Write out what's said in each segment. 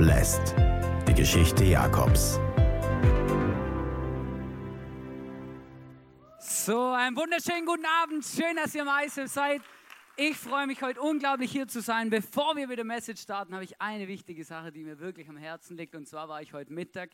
Blessed. Die Geschichte Jakobs. So, einen wunderschönen guten Abend. Schön, dass ihr im ISF seid. Ich freue mich heute unglaublich hier zu sein. Bevor wir mit der Message starten, habe ich eine wichtige Sache, die mir wirklich am Herzen liegt. Und zwar war ich heute Mittag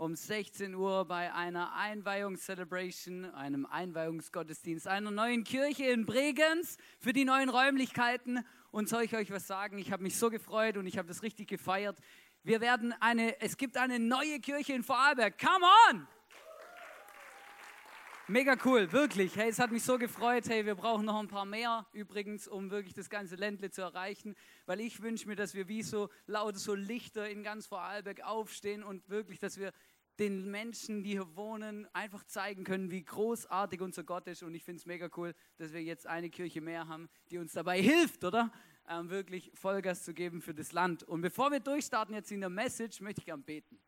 um 16 Uhr bei einer Einweihungscelebration, einem Einweihungsgottesdienst einer neuen Kirche in Bregenz für die neuen Räumlichkeiten. Und soll ich euch was sagen? Ich habe mich so gefreut und ich habe das richtig gefeiert. Wir werden eine, es gibt eine neue Kirche in Vorarlberg. Come on! Mega cool, wirklich. Hey, es hat mich so gefreut. Hey, wir brauchen noch ein paar mehr übrigens, um wirklich das ganze Ländle zu erreichen, weil ich wünsche mir, dass wir wie so lauter so Lichter in ganz Vorarlberg aufstehen und wirklich, dass wir den Menschen, die hier wohnen, einfach zeigen können, wie großartig unser Gott ist. Und ich finde es mega cool, dass wir jetzt eine Kirche mehr haben, die uns dabei hilft, oder? Ähm, wirklich Vollgas zu geben für das Land. Und bevor wir durchstarten jetzt in der Message, möchte ich gern beten.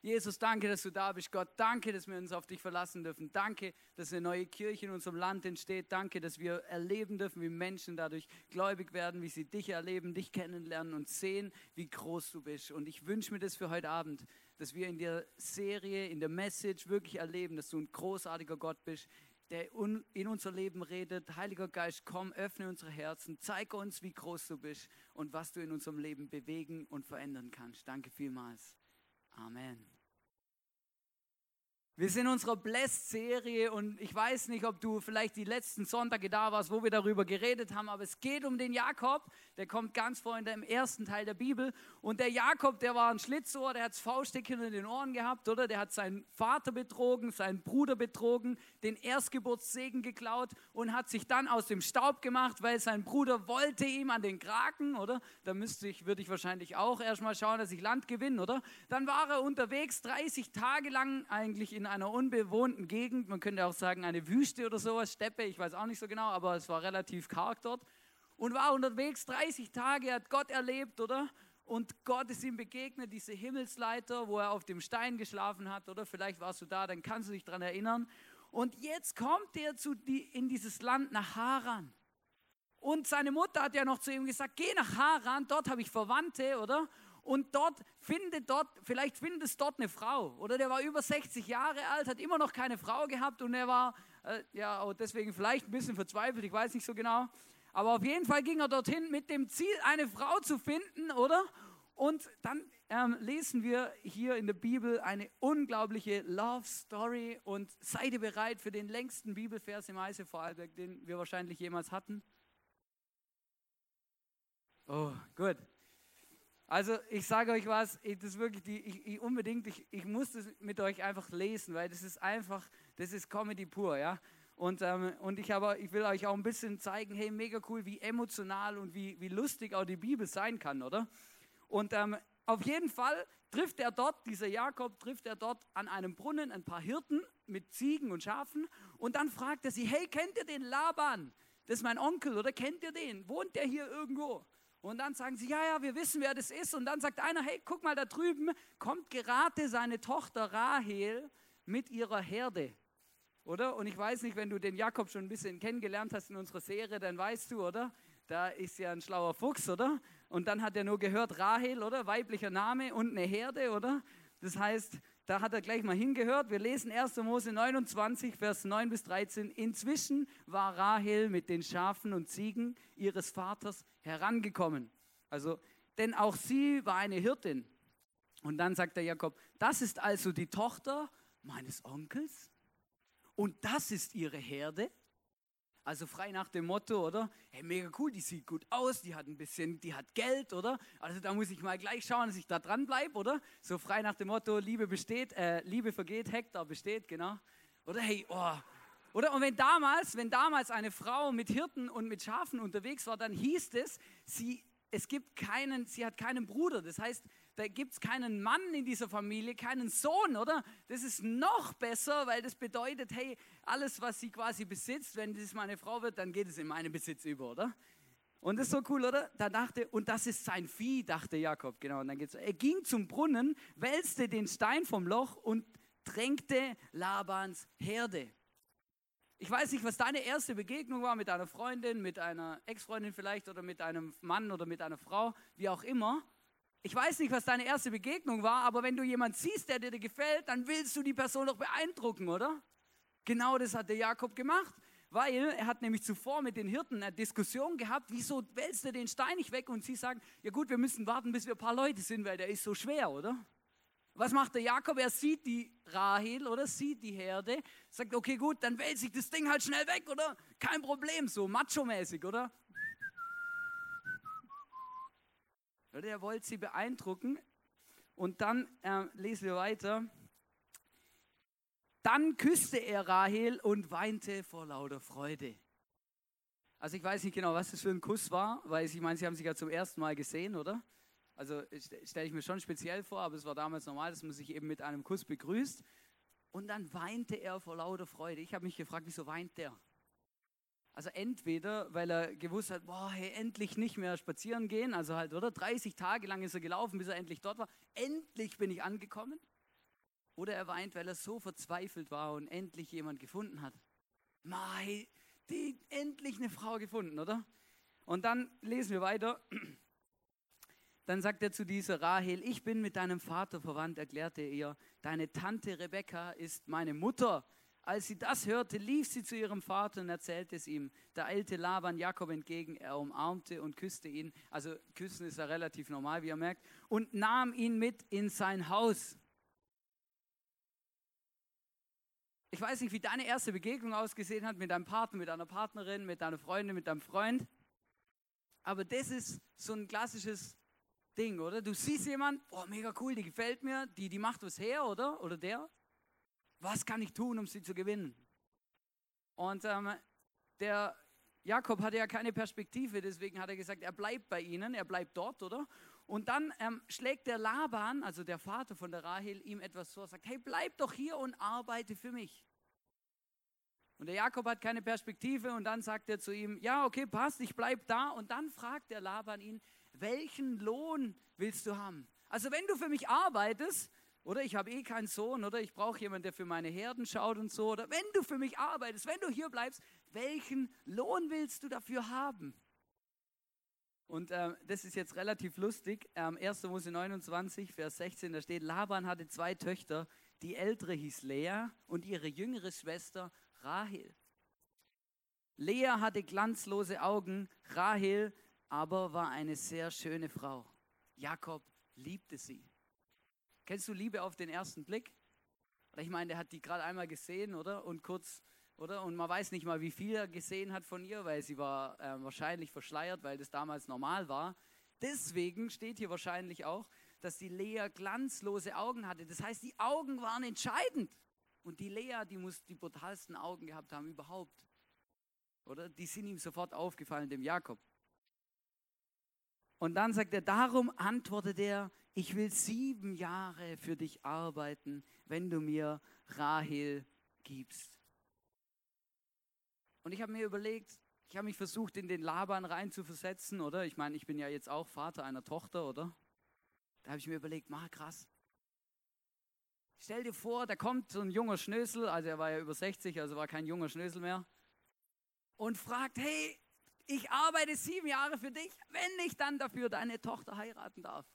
Jesus, danke, dass du da bist. Gott, danke, dass wir uns auf dich verlassen dürfen. Danke, dass eine neue Kirche in unserem Land entsteht. Danke, dass wir erleben dürfen, wie Menschen dadurch gläubig werden, wie sie dich erleben, dich kennenlernen und sehen, wie groß du bist. Und ich wünsche mir das für heute Abend, dass wir in der Serie, in der Message wirklich erleben, dass du ein großartiger Gott bist, der in unser Leben redet. Heiliger Geist, komm, öffne unsere Herzen, zeige uns, wie groß du bist und was du in unserem Leben bewegen und verändern kannst. Danke vielmals. Amen. Wir sind in unserer Blessed-Serie und ich weiß nicht, ob du vielleicht die letzten Sonntage da warst, wo wir darüber geredet haben, aber es geht um den Jakob, der kommt ganz vorhin im ersten Teil der Bibel. Und der Jakob, der war ein Schlitzohr, der hat das Faustdick hinter den Ohren gehabt, oder? Der hat seinen Vater betrogen, seinen Bruder betrogen, den Erstgeburtssegen geklaut und hat sich dann aus dem Staub gemacht, weil sein Bruder wollte ihm an den Kraken, oder? Da müsste ich, würde ich wahrscheinlich auch erstmal schauen, dass ich Land gewinne, oder? Dann war er unterwegs 30 Tage lang eigentlich in einer unbewohnten Gegend, man könnte auch sagen eine Wüste oder sowas, Steppe, ich weiß auch nicht so genau, aber es war relativ karg dort. Und war unterwegs 30 Tage, hat Gott erlebt, oder? Und Gott ist ihm begegnet, diese Himmelsleiter, wo er auf dem Stein geschlafen hat, oder? Vielleicht warst du da, dann kannst du dich daran erinnern. Und jetzt kommt er zu die, in dieses Land nach Haran. Und seine Mutter hat ja noch zu ihm gesagt, geh nach Haran, dort habe ich Verwandte, oder? und dort findet dort, vielleicht findest dort eine Frau. Oder der war über 60 Jahre alt, hat immer noch keine Frau gehabt und er war, äh, ja, deswegen vielleicht ein bisschen verzweifelt, ich weiß nicht so genau. Aber auf jeden Fall ging er dorthin mit dem Ziel, eine Frau zu finden, oder? Und dann ähm, lesen wir hier in der Bibel eine unglaubliche Love Story und seid ihr bereit für den längsten Bibelvers im Eise Vorarlberg, den wir wahrscheinlich jemals hatten? Oh, gut. Also ich sage euch was, ich, das wirklich die, ich, ich unbedingt, ich, ich muss das mit euch einfach lesen, weil das ist einfach, das ist Comedy pur, ja. Und, ähm, und ich, aber, ich will euch auch ein bisschen zeigen, hey, mega cool, wie emotional und wie, wie lustig auch die Bibel sein kann, oder? Und ähm, auf jeden Fall trifft er dort, dieser Jakob, trifft er dort an einem Brunnen ein paar Hirten mit Ziegen und Schafen und dann fragt er sie, hey, kennt ihr den Laban? Das ist mein Onkel, oder kennt ihr den? Wohnt der hier irgendwo? Und dann sagen sie, ja, ja, wir wissen, wer das ist. Und dann sagt einer, hey, guck mal da drüben, kommt gerade seine Tochter Rahel mit ihrer Herde. Oder? Und ich weiß nicht, wenn du den Jakob schon ein bisschen kennengelernt hast in unserer Serie, dann weißt du, oder? Da ist ja ein schlauer Fuchs, oder? Und dann hat er nur gehört, Rahel, oder? Weiblicher Name und eine Herde, oder? Das heißt, da hat er gleich mal hingehört. Wir lesen 1. Mose 29, Vers 9 bis 13. Inzwischen war Rahel mit den Schafen und Ziegen ihres Vaters herangekommen. Also, denn auch sie war eine Hirtin. Und dann sagt der Jakob, das ist also die Tochter meines Onkels und das ist ihre Herde. Also frei nach dem Motto, oder? Hey, mega cool, die sieht gut aus, die hat ein bisschen, die hat Geld, oder? Also da muss ich mal gleich schauen, dass ich da dran bleibe, oder? So frei nach dem Motto, Liebe besteht, äh, Liebe vergeht, Hektar besteht, genau. Oder hey, oh. Oder? Und wenn damals, wenn damals eine Frau mit Hirten und mit Schafen unterwegs war, dann hieß es, sie, es gibt keinen, sie hat keinen Bruder. Das heißt, da gibt es keinen Mann in dieser Familie, keinen Sohn, oder? Das ist noch besser, weil das bedeutet, hey, alles, was sie quasi besitzt, wenn das meine Frau wird, dann geht es in meinen Besitz über, oder? Und das ist so cool, oder? Da dachte, und das ist sein Vieh, dachte Jakob, genau. Und dann geht's. Er ging zum Brunnen, wälzte den Stein vom Loch und drängte Labans Herde. Ich weiß nicht, was deine erste Begegnung war mit einer Freundin, mit einer Ex-Freundin vielleicht oder mit einem Mann oder mit einer Frau, wie auch immer. Ich weiß nicht, was deine erste Begegnung war, aber wenn du jemanden siehst, der dir gefällt, dann willst du die Person doch beeindrucken, oder? Genau das hat der Jakob gemacht, weil er hat nämlich zuvor mit den Hirten eine Diskussion gehabt, wieso wälzt er den Stein nicht weg? Und sie sagen, ja gut, wir müssen warten, bis wir ein paar Leute sind, weil der ist so schwer, oder? Was macht der Jakob? Er sieht die Rahel oder sieht die Herde, sagt, okay, gut, dann wälze ich das Ding halt schnell weg, oder? Kein Problem, so macho-mäßig, oder? Oder er wollte sie beeindrucken. Und dann äh, lesen wir weiter. Dann küsste er Rahel und weinte vor lauter Freude. Also ich weiß nicht genau, was das für ein Kuss war, weil ich meine, sie haben sich ja zum ersten Mal gesehen, oder? Also stelle ich mir schon speziell vor, aber es war damals normal, dass man sich eben mit einem Kuss begrüßt. Und dann weinte er vor lauter Freude. Ich habe mich gefragt, wieso weint der? Also entweder, weil er gewusst hat, boah, hey, endlich nicht mehr spazieren gehen, also halt, oder? 30 Tage lang ist er gelaufen, bis er endlich dort war. Endlich bin ich angekommen. Oder er weint, weil er so verzweifelt war und endlich jemand gefunden hat. Mai, die endlich eine Frau gefunden, oder? Und dann lesen wir weiter. Dann sagt er zu dieser Rahel, ich bin mit deinem Vater verwandt, erklärte er ihr. Deine Tante Rebekka ist meine Mutter. Als sie das hörte, lief sie zu ihrem Vater und erzählte es ihm. Da eilte Laban Jakob entgegen, er umarmte und küsste ihn. Also küssen ist ja relativ normal, wie ihr merkt. Und nahm ihn mit in sein Haus. Ich weiß nicht, wie deine erste Begegnung ausgesehen hat mit deinem Partner, mit deiner Partnerin, mit deiner Freundin, mit deinem Freund. Aber das ist so ein klassisches Ding, oder? Du siehst jemanden, oh, mega cool, die gefällt mir, die, die macht was her, oder? Oder der. Was kann ich tun, um sie zu gewinnen? Und ähm, der Jakob hatte ja keine Perspektive, deswegen hat er gesagt, er bleibt bei ihnen, er bleibt dort, oder? Und dann ähm, schlägt der Laban, also der Vater von der Rahel, ihm etwas vor, sagt, hey, bleib doch hier und arbeite für mich. Und der Jakob hat keine Perspektive und dann sagt er zu ihm, ja, okay, passt, ich bleib da. Und dann fragt der Laban ihn, welchen Lohn willst du haben? Also wenn du für mich arbeitest, oder ich habe eh keinen Sohn, oder ich brauche jemanden, der für meine Herden schaut und so, oder wenn du für mich arbeitest, wenn du hier bleibst, welchen Lohn willst du dafür haben? Und äh, das ist jetzt relativ lustig. Ähm, 1. Mose 29, Vers 16, da steht, Laban hatte zwei Töchter. Die ältere hieß Lea und ihre jüngere Schwester Rahel. Lea hatte glanzlose Augen, Rahel aber war eine sehr schöne Frau. Jakob liebte sie. Kennst du Liebe auf den ersten Blick? ich meine, der hat die gerade einmal gesehen, oder? Und kurz, oder? Und man weiß nicht mal, wie viel er gesehen hat von ihr, weil sie war äh, wahrscheinlich verschleiert, weil das damals normal war. Deswegen steht hier wahrscheinlich auch, dass die Lea glanzlose Augen hatte. Das heißt, die Augen waren entscheidend. Und die Lea, die muss die brutalsten Augen gehabt haben überhaupt. Oder? Die sind ihm sofort aufgefallen, dem Jakob. Und dann sagt er, darum antwortet er, ich will sieben Jahre für dich arbeiten, wenn du mir Rahel gibst. Und ich habe mir überlegt, ich habe mich versucht, in den Laban reinzuversetzen, oder? Ich meine, ich bin ja jetzt auch Vater einer Tochter, oder? Da habe ich mir überlegt, mal krass. Stell dir vor, da kommt so ein junger Schnösel, also er war ja über 60, also war kein junger Schnösel mehr, und fragt, hey, ich arbeite sieben Jahre für dich, wenn ich dann dafür deine Tochter heiraten darf.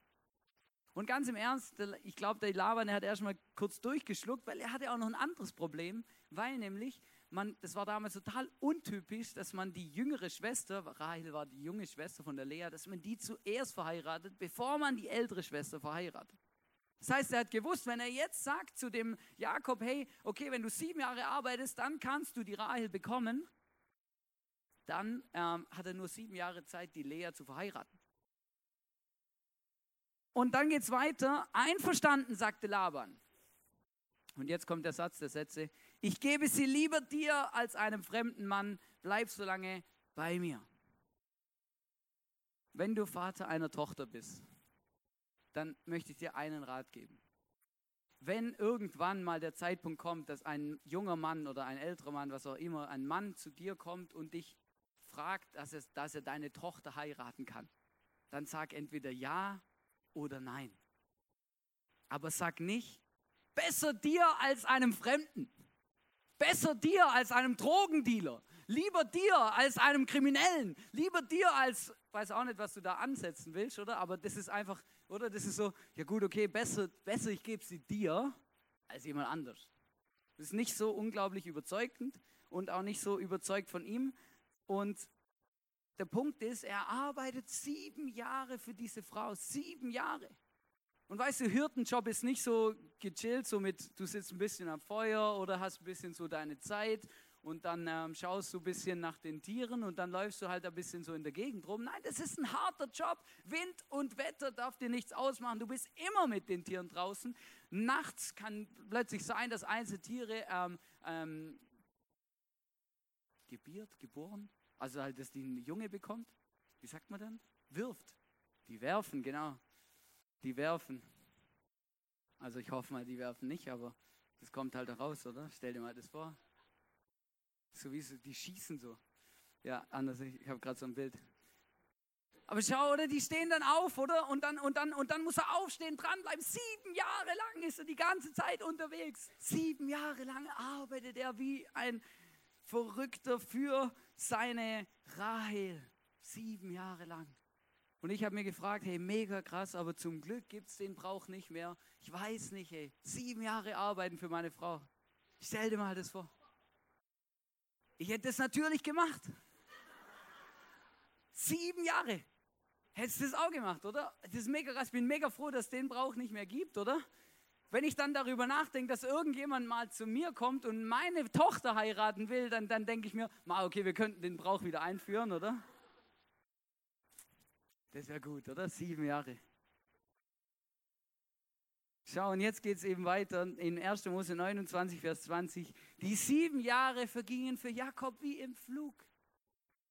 Und ganz im Ernst, ich glaube, der Laban, der hat erstmal kurz durchgeschluckt, weil er hatte auch noch ein anderes Problem, weil nämlich, man, das war damals total untypisch, dass man die jüngere Schwester, Rahel war die junge Schwester von der Lea, dass man die zuerst verheiratet, bevor man die ältere Schwester verheiratet. Das heißt, er hat gewusst, wenn er jetzt sagt zu dem Jakob, hey, okay, wenn du sieben Jahre arbeitest, dann kannst du die Rahel bekommen, dann ähm, hat er nur sieben Jahre Zeit, die Lea zu verheiraten. Und dann geht es weiter. Einverstanden, sagte Laban. Und jetzt kommt der Satz der Sätze. Ich gebe sie lieber dir als einem fremden Mann. Bleib so lange bei mir. Wenn du Vater einer Tochter bist, dann möchte ich dir einen Rat geben. Wenn irgendwann mal der Zeitpunkt kommt, dass ein junger Mann oder ein älterer Mann, was auch immer, ein Mann zu dir kommt und dich fragt, dass, es, dass er deine Tochter heiraten kann, dann sag entweder ja oder nein. Aber sag nicht, besser dir als einem Fremden. Besser dir als einem Drogendealer. Lieber dir als einem Kriminellen. Lieber dir als, weiß auch nicht, was du da ansetzen willst, oder? Aber das ist einfach Oder das ist so, ja gut, okay, besser, besser ich gebe sie dir als jemand anders. Das ist nicht so unglaublich überzeugend und auch nicht so überzeugt von ihm. Und der Punkt ist, er arbeitet sieben Jahre für diese Frau, sieben Jahre. Und weißt du, Hirtenjob ist nicht so gechillt, so mit, du sitzt ein bisschen am Feuer oder hast ein bisschen so deine Zeit und dann ähm, schaust du ein bisschen nach den Tieren und dann läufst du halt ein bisschen so in der Gegend rum. Nein, das ist ein harter Job. Wind und Wetter darf dir nichts ausmachen. Du bist immer mit den Tieren draußen. Nachts kann plötzlich sein, dass einzelne Tiere ähm, ähm, gebiert, geboren, also halt, dass die einen Junge bekommt. Wie sagt man dann? Wirft. Die werfen, genau. Die werfen. Also ich hoffe mal, die werfen nicht, aber das kommt halt raus, oder? Stell dir mal das vor. So wie sie, die schießen so. Ja, anders, ich, habe gerade so ein Bild. Aber schau, oder? Die stehen dann auf, oder? Und dann, und dann, und dann muss er aufstehen, dranbleiben. Sieben Jahre lang ist er die ganze Zeit unterwegs. Sieben Jahre lang arbeitet er wie ein Verrückter für seine Rahel. Sieben Jahre lang. Und ich habe mir gefragt, hey, mega krass, aber zum Glück gibt es den Brauch nicht mehr. Ich weiß nicht, hey, sieben Jahre arbeiten für meine Frau. Stell dir mal das vor. Ich hätte das natürlich gemacht. Sieben Jahre. Hättest du das auch gemacht, oder? Das ist mega krass. Ich bin mega froh, dass es den Brauch nicht mehr gibt, oder? Wenn ich dann darüber nachdenke, dass irgendjemand mal zu mir kommt und meine Tochter heiraten will, dann, dann denke ich mir, okay, wir könnten den Brauch wieder einführen, oder? Das wäre gut, oder? Sieben Jahre. Schau, und jetzt geht es eben weiter in 1. Mose 29, Vers 20. Die sieben Jahre vergingen für Jakob wie im Flug.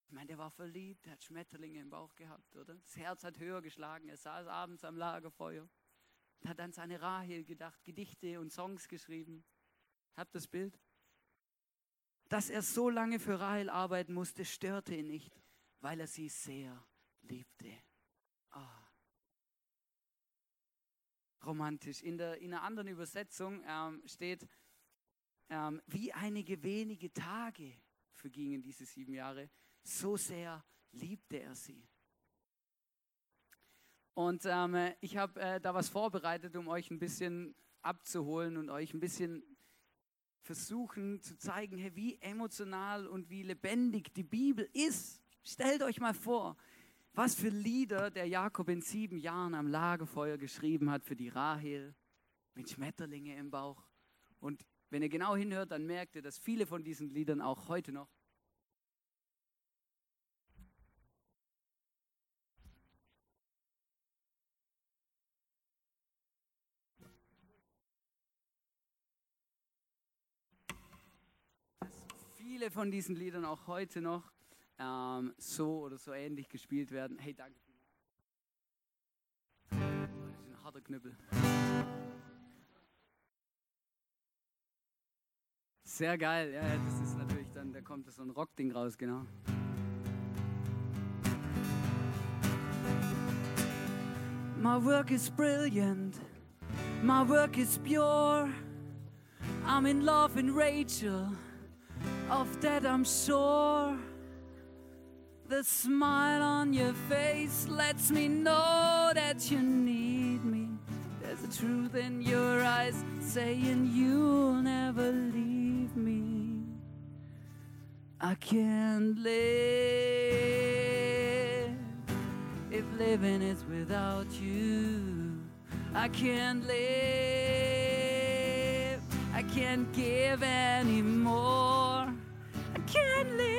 Ich meine, der war verliebt, der hat Schmetterlinge im Bauch gehabt, oder? Das Herz hat höher geschlagen, er saß abends am Lagerfeuer hat an seine Rahel gedacht, Gedichte und Songs geschrieben. Habt das Bild? Dass er so lange für Rahel arbeiten musste, störte ihn nicht, weil er sie sehr liebte. Oh romantisch. In, der, in einer anderen Übersetzung ähm, steht, ähm, wie einige wenige Tage vergingen diese sieben Jahre, so sehr liebte er sie. Und ähm, ich habe äh, da was vorbereitet, um euch ein bisschen abzuholen und euch ein bisschen versuchen zu zeigen, hey, wie emotional und wie lebendig die Bibel ist. Stellt euch mal vor, was für Lieder der Jakob in sieben Jahren am Lagerfeuer geschrieben hat für die Rahel mit Schmetterlinge im Bauch. Und wenn ihr genau hinhört, dann merkt ihr, dass viele von diesen Liedern auch heute noch viele von diesen Liedern auch heute noch ähm, so oder so ähnlich gespielt werden. Hey, danke vielmals. Das ist ein harter Knüppel. Sehr geil, ja, das ist natürlich dann, da kommt so ein Rockding raus, genau. My work is brilliant, my work is pure. I'm in love with Rachel, of that I'm sure. The smile on your face lets me know that you need me. There's a truth in your eyes saying you'll never leave me. I can't live if living is without you. I can't live, I can't give anymore. I can't live.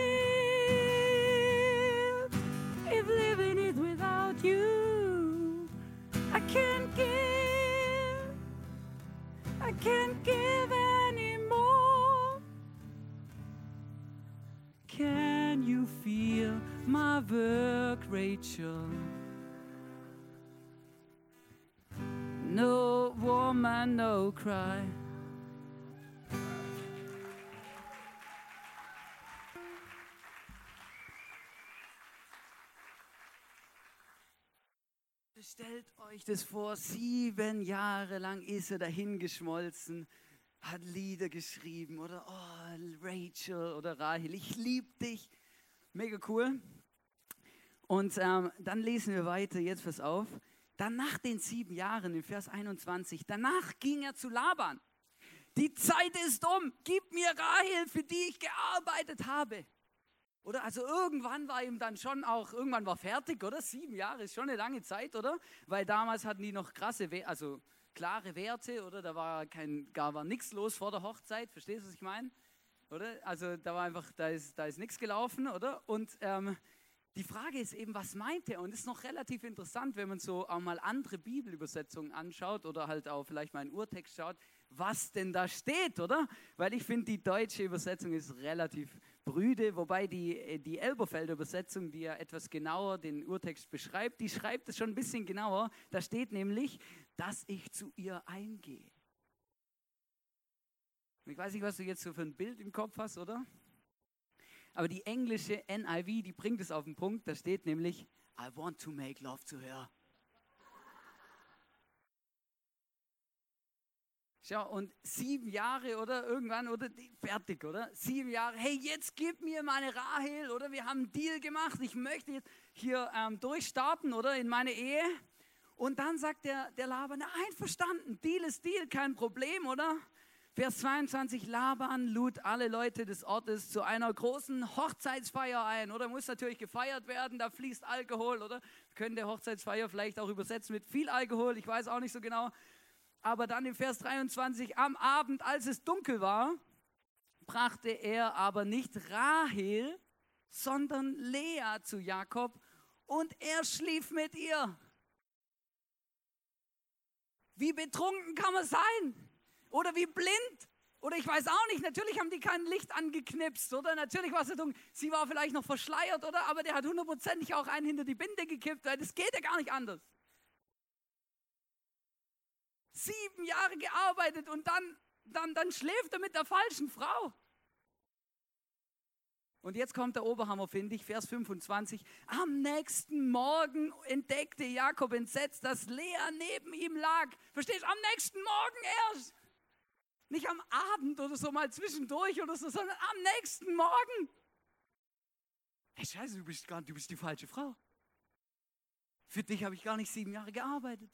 If living is without you. I can't give, I can't give anymore. Can you feel my work, Rachel? No woman, no cry. Stellt euch das vor, sieben Jahre lang ist er dahin geschmolzen, hat Lieder geschrieben oder oh, Rachel oder Rahel, ich liebe dich. Mega cool. Und ähm, dann lesen wir weiter, jetzt pass auf. dann nach den sieben Jahren, in Vers 21, danach ging er zu Laban. Die Zeit ist um, gib mir Rahel, für die ich gearbeitet habe. Oder also irgendwann war ihm dann schon auch, irgendwann war fertig, oder? Sieben Jahre ist schon eine lange Zeit, oder? Weil damals hatten die noch krasse, also klare Werte, oder? Da war kein, gar war nichts los vor der Hochzeit, verstehst du, was ich meine? Oder? Also da war einfach, da ist, da ist nichts gelaufen, oder? Und ähm, die Frage ist eben, was meint er? Und es ist noch relativ interessant, wenn man so auch mal andere Bibelübersetzungen anschaut oder halt auch vielleicht mal einen Urtext schaut, was denn da steht, oder? Weil ich finde, die deutsche Übersetzung ist relativ brüde, wobei die, äh, die Elberfelder Übersetzung, die ja etwas genauer den Urtext beschreibt, die schreibt es schon ein bisschen genauer. Da steht nämlich, dass ich zu ihr eingehe. Ich weiß nicht, was du jetzt so für ein Bild im Kopf hast, oder? Aber die englische NIV, die bringt es auf den Punkt. Da steht nämlich, I want to make love to her. Schau, und sieben Jahre oder irgendwann, oder fertig, oder? Sieben Jahre, hey, jetzt gib mir meine Rahel, oder? Wir haben einen Deal gemacht, ich möchte jetzt hier ähm, durchstarten, oder? In meine Ehe. Und dann sagt der, der Laban, einverstanden, Deal ist Deal, kein Problem, oder? Vers 22, Laban lud alle Leute des Ortes zu einer großen Hochzeitsfeier ein, oder? Muss natürlich gefeiert werden, da fließt Alkohol, oder? Können der Hochzeitsfeier vielleicht auch übersetzen mit viel Alkohol, ich weiß auch nicht so genau. Aber dann im Vers 23, am Abend, als es dunkel war, brachte er aber nicht Rahel, sondern Lea zu Jakob und er schlief mit ihr. Wie betrunken kann man sein? Oder wie blind. Oder ich weiß auch nicht, natürlich haben die kein Licht angeknipst, oder? Natürlich war sie dunkel. Sie war vielleicht noch verschleiert, oder? Aber der hat hundertprozentig auch einen hinter die Binde gekippt, weil das geht ja gar nicht anders. Sieben Jahre gearbeitet und dann, dann, dann schläft er mit der falschen Frau. Und jetzt kommt der Oberhammer, finde ich, Vers 25. Am nächsten Morgen entdeckte Jakob entsetzt, dass Lea neben ihm lag. Verstehst du? Am nächsten Morgen erst. Nicht am Abend oder so mal zwischendurch oder so, sondern am nächsten Morgen. Hey, scheiße, du bist, gar, du bist die falsche Frau. Für dich habe ich gar nicht sieben Jahre gearbeitet.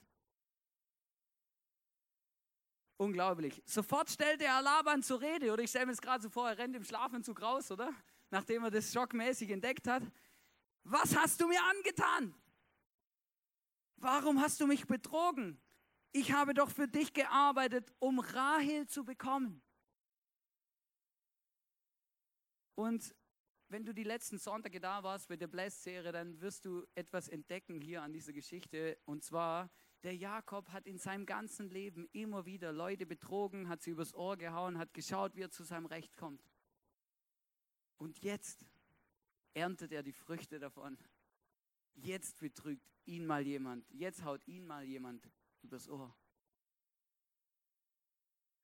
Unglaublich. Sofort stellte er Laban zur Rede, oder ich stelle mir es gerade so vor, er rennt im Schlafentzug raus, oder? Nachdem er das schockmäßig entdeckt hat. Was hast du mir angetan? Warum hast du mich betrogen? ich habe doch für dich gearbeitet, um Rahel zu bekommen. Und wenn du die letzten Sonntage da warst bei der Bless-Serie, dann wirst du etwas entdecken hier an dieser Geschichte. Und zwar, der Jakob hat in seinem ganzen Leben immer wieder Leute betrogen, hat sie übers Ohr gehauen, hat geschaut, wie er zu seinem Recht kommt. Und jetzt erntet er die Früchte davon. Jetzt betrügt ihn mal jemand. Jetzt haut ihn mal jemand übers Ohr.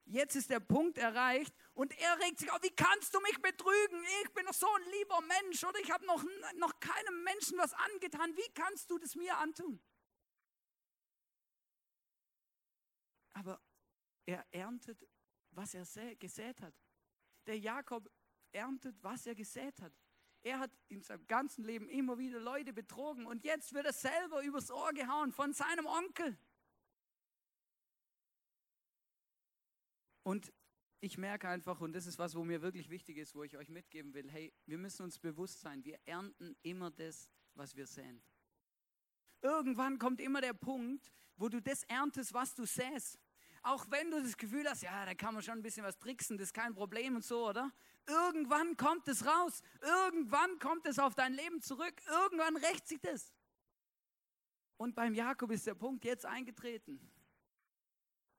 Jetzt ist der Punkt erreicht und er regt sich auf, wie kannst du mich betrügen? Ich bin doch so ein lieber Mensch oder ich habe noch, noch keinem Menschen was angetan. Wie kannst du das mir antun? Aber er erntet, was er gesät hat. Der Jakob erntet, was er gesät hat. Er hat in seinem ganzen Leben immer wieder Leute betrogen und jetzt wird er selber übers Ohr gehauen von seinem Onkel. Und ich merke einfach, und das ist was, wo mir wirklich wichtig ist, wo ich euch mitgeben will, hey, wir müssen uns bewusst sein, wir ernten immer das, was wir säen. Irgendwann kommt immer der Punkt, wo du das erntest, was du säst. Auch wenn du das Gefühl hast, ja, da kann man schon ein bisschen was tricksen, das ist kein Problem und so, oder? Irgendwann kommt es raus. Irgendwann kommt es auf dein Leben zurück. Irgendwann rächt sich das. Und beim Jakob ist der Punkt jetzt eingetreten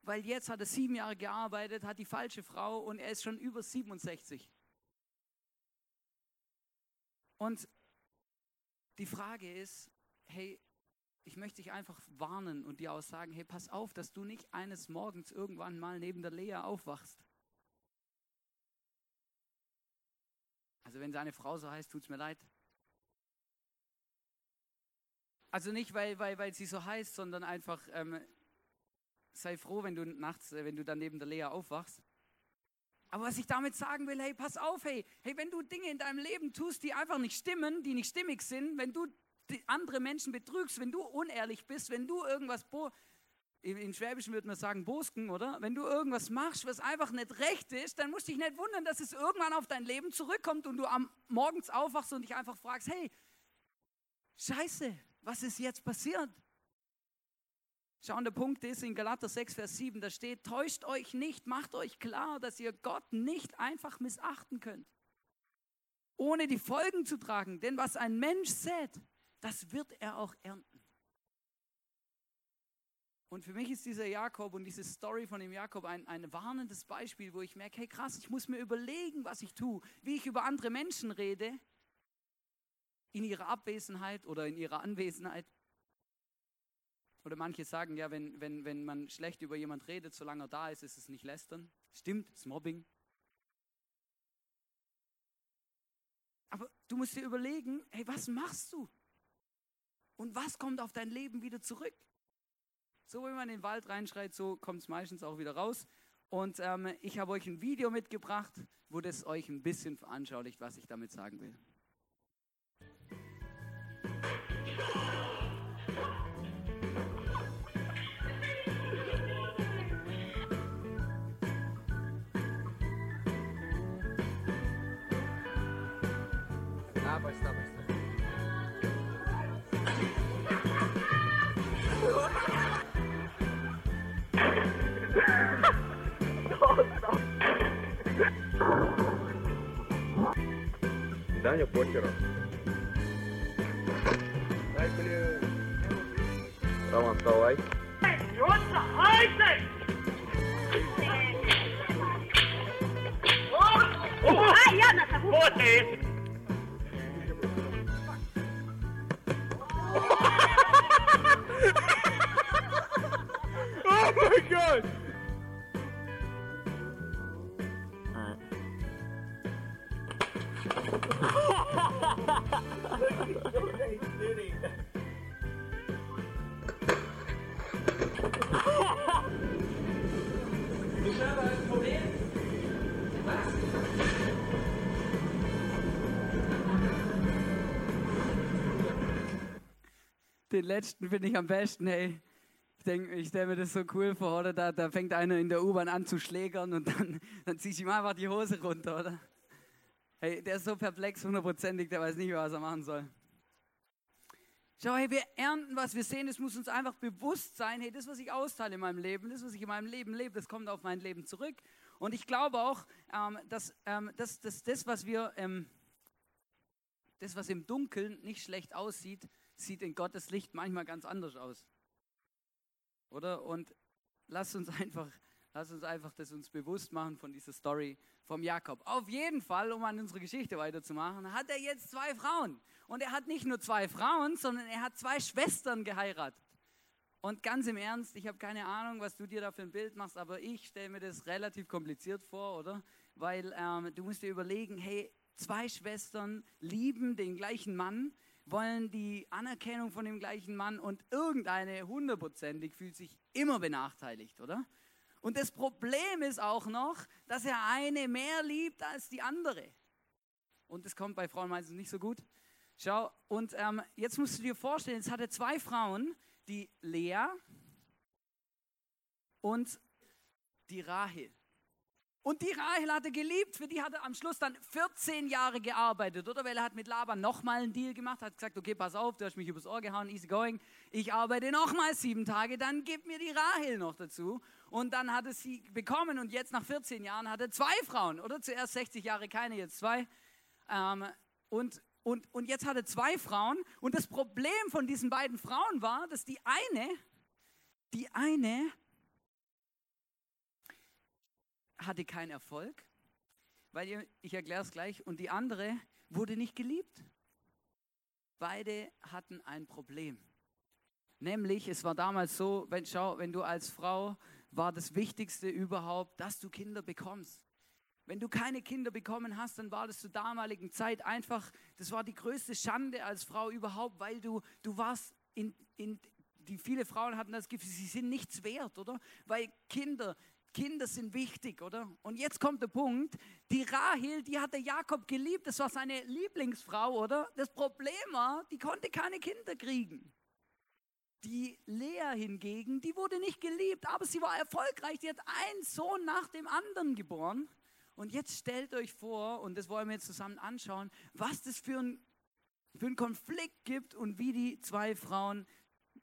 weil jetzt hat er sieben Jahre gearbeitet, hat die falsche Frau und er ist schon über 67. Und die Frage ist, hey, ich möchte dich einfach warnen und dir auch sagen, hey, pass auf, dass du nicht eines Morgens irgendwann mal neben der Lea aufwachst. Also wenn seine Frau so heißt, tut es mir leid. Also nicht, weil, weil, weil sie so heißt, sondern einfach, ähm, sei froh, wenn du nachts, äh, wenn du dann neben der Lea aufwachst. Aber was ich damit sagen will, hey, pass auf, hey, hey, wenn du Dinge in deinem Leben tust, die einfach nicht stimmen, die nicht stimmig sind, wenn du andere Menschen betrügst, wenn du unehrlich bist, wenn du irgendwas, in Schwäbischen würde man sagen Bosken, oder? Wenn du irgendwas machst, was einfach nicht recht ist, dann musst du dich nicht wundern, dass es irgendwann auf dein Leben zurückkommt und du am morgens aufwachst und dich einfach fragst, hey, scheiße, was ist jetzt passiert? Schau, und der Punkt ist in Galater 6, Vers 7, da steht, täuscht euch nicht, macht euch klar, dass ihr Gott nicht einfach missachten könnt, ohne die Folgen zu tragen. Denn was ein Mensch sät, das wird er auch ernten. Und für mich ist dieser Jakob und diese Story von dem Jakob ein, ein warnendes Beispiel, wo ich merke, hey krass, ich muss mir überlegen, was ich tue, wie ich über andere Menschen rede, in ihrer Abwesenheit oder in ihrer Anwesenheit. Oder manche sagen ja, wenn, wenn, wenn man schlecht über jemand redet, solange er da ist, ist es nicht lästern. Stimmt, ist Mobbing. Aber du musst dir überlegen, hey, was machst du? Und was kommt auf dein Leben wieder zurück? So wie man in den Wald reinschreit, so kommt es meistens auch wieder raus. Und ähm, ich habe euch ein Video mitgebracht, wo das euch ein bisschen veranschaulicht, was ich damit sagen will. Таня покера. Дай, блин. Роман, давай. А, я на того. Вот ты. Den letzten finde ich am besten, hey. Ich, denk, ich stelle mir das so cool vor, oder? Da, da fängt einer in der U-Bahn an zu schlägern und dann, dann zieht ihm einfach die Hose runter, oder? Hey, der ist so perplex, hundertprozentig, der weiß nicht, was er machen soll. Schau, hey, wir ernten, was wir sehen, es muss uns einfach bewusst sein, hey, das, was ich austeile in meinem Leben, das, was ich in meinem Leben lebe, das kommt auf mein Leben zurück. Und ich glaube auch, ähm, dass, ähm, dass, dass das, was wir, ähm, das, was im Dunkeln nicht schlecht aussieht, sieht in Gottes Licht manchmal ganz anders aus. Oder? Und lass uns einfach, lass uns einfach das uns bewusst machen von dieser Story vom Jakob. Auf jeden Fall, um an unsere Geschichte weiterzumachen, hat er jetzt zwei Frauen. Und er hat nicht nur zwei Frauen, sondern er hat zwei Schwestern geheiratet. Und ganz im Ernst, ich habe keine Ahnung, was du dir da für ein Bild machst, aber ich stelle mir das relativ kompliziert vor, oder? Weil ähm, du musst dir überlegen, hey, zwei Schwestern lieben den gleichen Mann, wollen die Anerkennung von dem gleichen Mann und irgendeine hundertprozentig fühlt sich immer benachteiligt, oder? Und das Problem ist auch noch, dass er eine mehr liebt als die andere. Und das kommt bei Frauen meistens nicht so gut. Schau, und ähm, jetzt musst du dir vorstellen, jetzt hat er zwei Frauen, die Lea und die Rahel. Und die Rahel hatte geliebt, für die hat er am Schluss dann 14 Jahre gearbeitet, oder? Weil er hat mit Laban nochmal einen Deal gemacht, hat gesagt, okay, pass auf, du hast mich übers Ohr gehauen, easy going, ich arbeite nochmal sieben Tage, dann gib mir die Rahel noch dazu. Und dann hat er sie bekommen und jetzt nach 14 Jahren hat er zwei Frauen, oder? Zuerst 60 Jahre keine, jetzt zwei. Ähm, und, und, und jetzt hat er zwei Frauen und das Problem von diesen beiden Frauen war, dass die eine, die eine hatte keinen Erfolg, weil ich erkläre es gleich, und die andere wurde nicht geliebt. Beide hatten ein Problem. Nämlich, es war damals so, wenn, schau, wenn du als Frau war das Wichtigste überhaupt, dass du Kinder bekommst. Wenn du keine Kinder bekommen hast, dann war das zur damaligen Zeit einfach, das war die größte Schande als Frau überhaupt, weil du, du warst in, in, die viele Frauen hatten das Gefühl, sie sind nichts wert, oder? Weil Kinder, Kinder sind wichtig, oder? Und jetzt kommt der Punkt, die Rahel, die hatte Jakob geliebt, das war seine Lieblingsfrau, oder? Das Problem war, die konnte keine Kinder kriegen. Die Lea hingegen, die wurde nicht geliebt, aber sie war erfolgreich. Die hat einen Sohn nach dem anderen geboren. Und jetzt stellt euch vor, und das wollen wir jetzt zusammen anschauen, was das für ein, für ein Konflikt gibt und wie die zwei Frauen